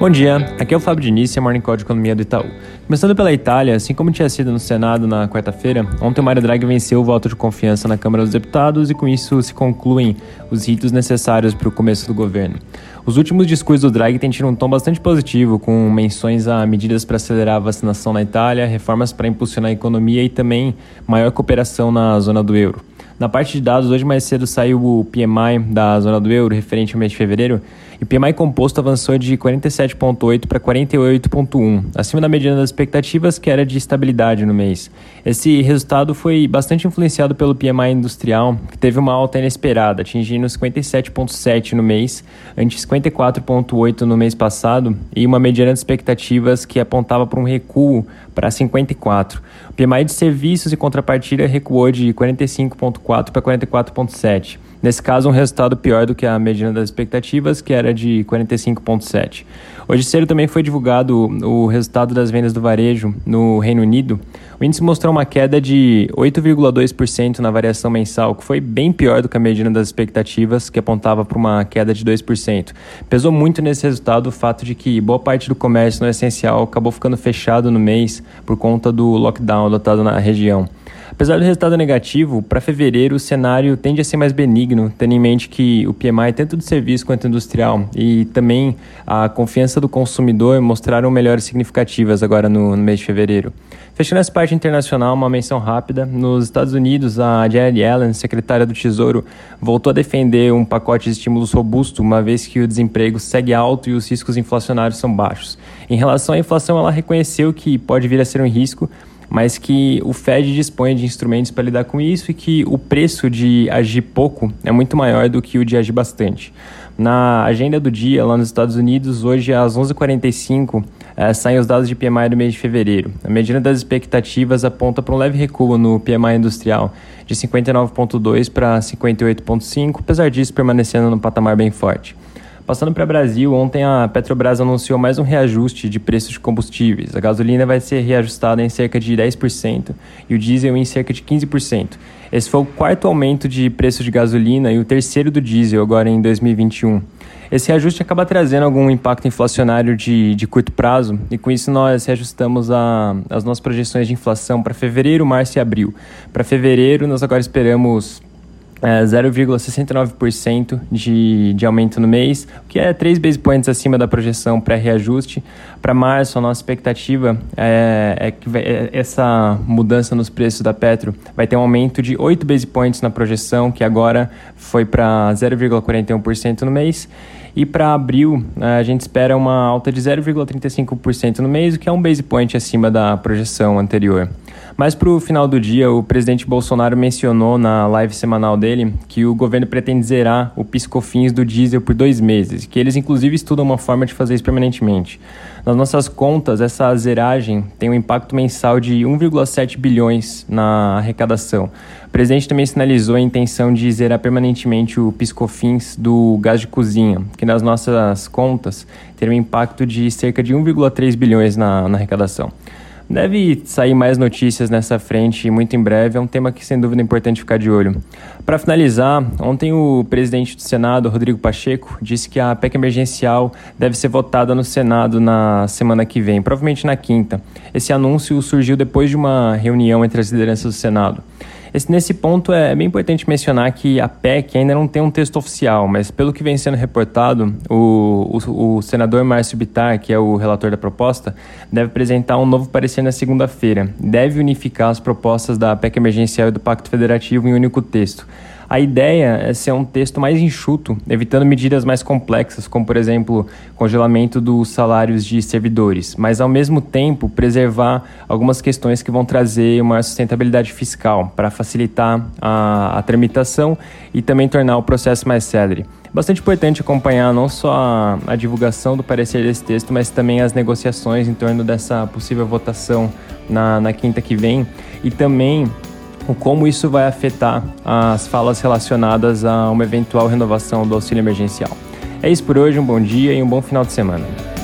Bom dia, aqui é o Fábio Diniz, é Morning Call de Economia do Itaú. Começando pela Itália, assim como tinha sido no Senado na quarta-feira, ontem o Mário Draghi venceu o voto de confiança na Câmara dos Deputados e com isso se concluem os ritos necessários para o começo do governo. Os últimos discursos do Draghi têm tido um tom bastante positivo, com menções a medidas para acelerar a vacinação na Itália, reformas para impulsionar a economia e também maior cooperação na zona do euro. Na parte de dados, hoje mais cedo saiu o PMI da zona do euro, referente ao mês de fevereiro, e o PMI composto avançou de 47,8 para 48,1, acima da mediana das expectativas, que era de estabilidade no mês. Esse resultado foi bastante influenciado pelo PMI industrial, que teve uma alta inesperada, atingindo 57,7 no mês, antes 54,8 no mês passado, e uma mediana de expectativas que apontava para um recuo para 54. O PMI de serviços e contrapartida recuou de 45,4 para 44,7. Nesse caso, um resultado pior do que a mediana das expectativas, que era de 45,7. Hoje cedo também foi divulgado o resultado das vendas do varejo no Reino Unido. O índice mostrou uma queda de 8,2% na variação mensal, que foi bem pior do que a mediana das expectativas, que apontava para uma queda de 2%. Pesou muito nesse resultado o fato de que boa parte do comércio no essencial acabou ficando fechado no mês por conta do lockdown adotado na região. Apesar do resultado negativo, para fevereiro o cenário tende a ser mais benigno, tendo em mente que o PMI, tanto do serviço quanto industrial, e também a confiança do consumidor mostraram melhores significativas agora no, no mês de fevereiro. Fechando essa parte internacional, uma menção rápida. Nos Estados Unidos, a Janet Yellen, secretária do Tesouro, voltou a defender um pacote de estímulos robusto, uma vez que o desemprego segue alto e os riscos inflacionários são baixos. Em relação à inflação, ela reconheceu que pode vir a ser um risco, mas que o Fed dispõe de instrumentos para lidar com isso e que o preço de agir pouco é muito maior do que o de agir bastante. Na agenda do dia, lá nos Estados Unidos, hoje às 11h45, é, saem os dados de PMI do mês de fevereiro. A medida das expectativas aponta para um leve recuo no PMI industrial, de 59,2 para 58,5, apesar disso permanecendo no patamar bem forte. Passando para o Brasil, ontem a Petrobras anunciou mais um reajuste de preços de combustíveis. A gasolina vai ser reajustada em cerca de 10% e o diesel em cerca de 15%. Esse foi o quarto aumento de preço de gasolina e o terceiro do diesel agora em 2021. Esse reajuste acaba trazendo algum impacto inflacionário de, de curto prazo e com isso nós reajustamos a, as nossas projeções de inflação para fevereiro, março e abril. Para fevereiro, nós agora esperamos é, 0,69% de, de aumento no mês, o que é 3 base points acima da projeção pré-reajuste. Para março, a nossa expectativa é, é que vai, é, essa mudança nos preços da Petro vai ter um aumento de 8 base points na projeção, que agora foi para 0,41% no mês. E para abril, a gente espera uma alta de 0,35% no mês, o que é um base point acima da projeção anterior. Mas para o final do dia, o presidente Bolsonaro mencionou na live semanal dele que o governo pretende zerar o piscofins do diesel por dois meses, que eles inclusive estudam uma forma de fazer isso permanentemente. Nas nossas contas, essa zeragem tem um impacto mensal de 1,7 bilhões na arrecadação. O presidente também sinalizou a intenção de zerar permanentemente o piscofins do gás de cozinha, que nas nossas contas terá um impacto de cerca de 1,3 bilhões na, na arrecadação. Deve sair mais notícias nessa frente muito em breve, é um tema que sem dúvida é importante ficar de olho. Para finalizar, ontem o presidente do Senado, Rodrigo Pacheco, disse que a PEC emergencial deve ser votada no Senado na semana que vem, provavelmente na quinta. Esse anúncio surgiu depois de uma reunião entre as lideranças do Senado. Esse, nesse ponto é bem importante mencionar que a PEC ainda não tem um texto oficial, mas pelo que vem sendo reportado, o, o, o senador Márcio Bittar, que é o relator da proposta, deve apresentar um novo parecer na segunda-feira. Deve unificar as propostas da PEC emergencial e do Pacto Federativo em um único texto. A ideia é ser um texto mais enxuto, evitando medidas mais complexas, como, por exemplo, congelamento dos salários de servidores, mas ao mesmo tempo preservar algumas questões que vão trazer uma sustentabilidade fiscal para facilitar a, a tramitação e também tornar o processo mais célere. Bastante importante acompanhar não só a, a, divulgação do parecer desse texto, mas também as negociações em torno dessa possível votação na, na quinta que vem e também como isso vai afetar as falas relacionadas a uma eventual renovação do auxílio emergencial. É isso por hoje, um bom dia e um bom final de semana.